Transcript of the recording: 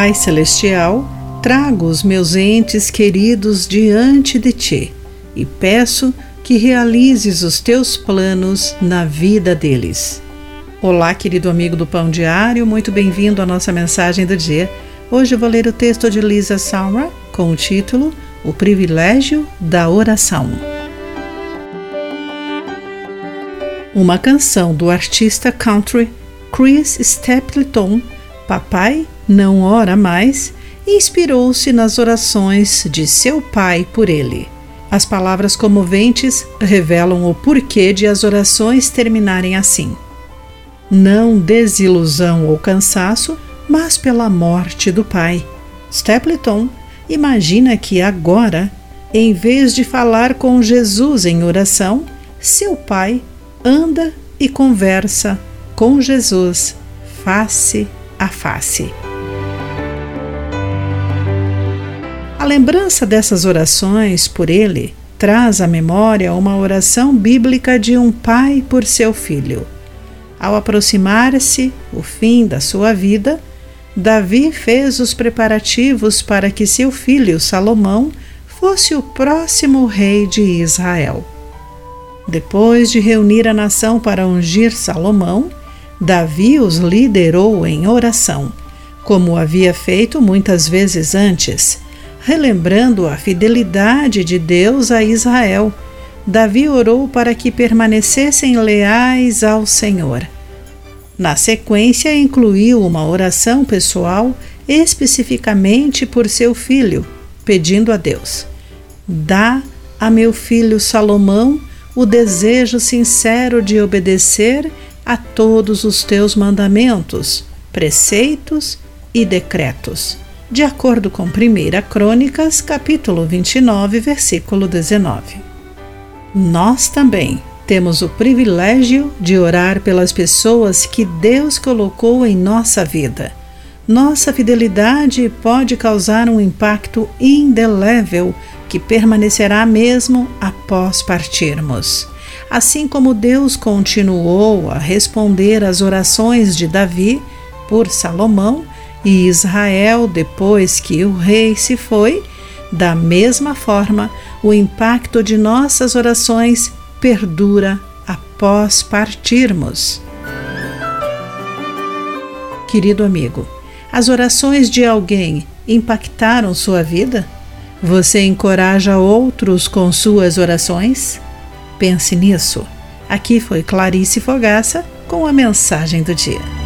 Pai Celestial, trago os meus entes queridos diante de ti e peço que realizes os teus planos na vida deles. Olá, querido amigo do Pão Diário, muito bem-vindo à nossa mensagem do dia. Hoje vou ler o texto de Lisa Salma com o título O Privilégio da Oração. Uma canção do artista country Chris Stapleton, Papai Não Ora Mais, inspirou-se nas orações de seu pai por ele. As palavras comoventes revelam o porquê de as orações terminarem assim. Não desilusão ou cansaço, mas pela morte do pai. Stapleton imagina que agora, em vez de falar com Jesus em oração, seu pai anda e conversa com Jesus face a face. Lembrança dessas orações por ele traz à memória uma oração bíblica de um pai por seu filho. Ao aproximar-se o fim da sua vida, Davi fez os preparativos para que seu filho Salomão fosse o próximo rei de Israel. Depois de reunir a nação para ungir Salomão, Davi os liderou em oração, como havia feito muitas vezes antes, relembrando a fidelidade de Deus a Israel. Davi orou para que permanecessem leais ao Senhor. Na sequência, incluiu uma oração pessoal especificamente por seu filho, pedindo a Deus: Dá a meu filho Salomão o desejo sincero de obedecer a todos os teus mandamentos, preceitos e decretos, de acordo com 1 Crônicas, capítulo 29, versículo 19. Nós também temos o privilégio de orar pelas pessoas que Deus colocou em nossa vida. Nossa fidelidade pode causar um impacto indelével que permanecerá mesmo após partirmos. Assim como Deus continuou a responder às orações de Davi por Salomão e Israel depois que o rei se foi, da mesma forma, o impacto de nossas orações perdura após partirmos. Querido amigo, as orações de alguém impactaram sua vida? Você encoraja outros com suas orações? Pense nisso. Aqui foi Clarice Fogaça com a mensagem do dia.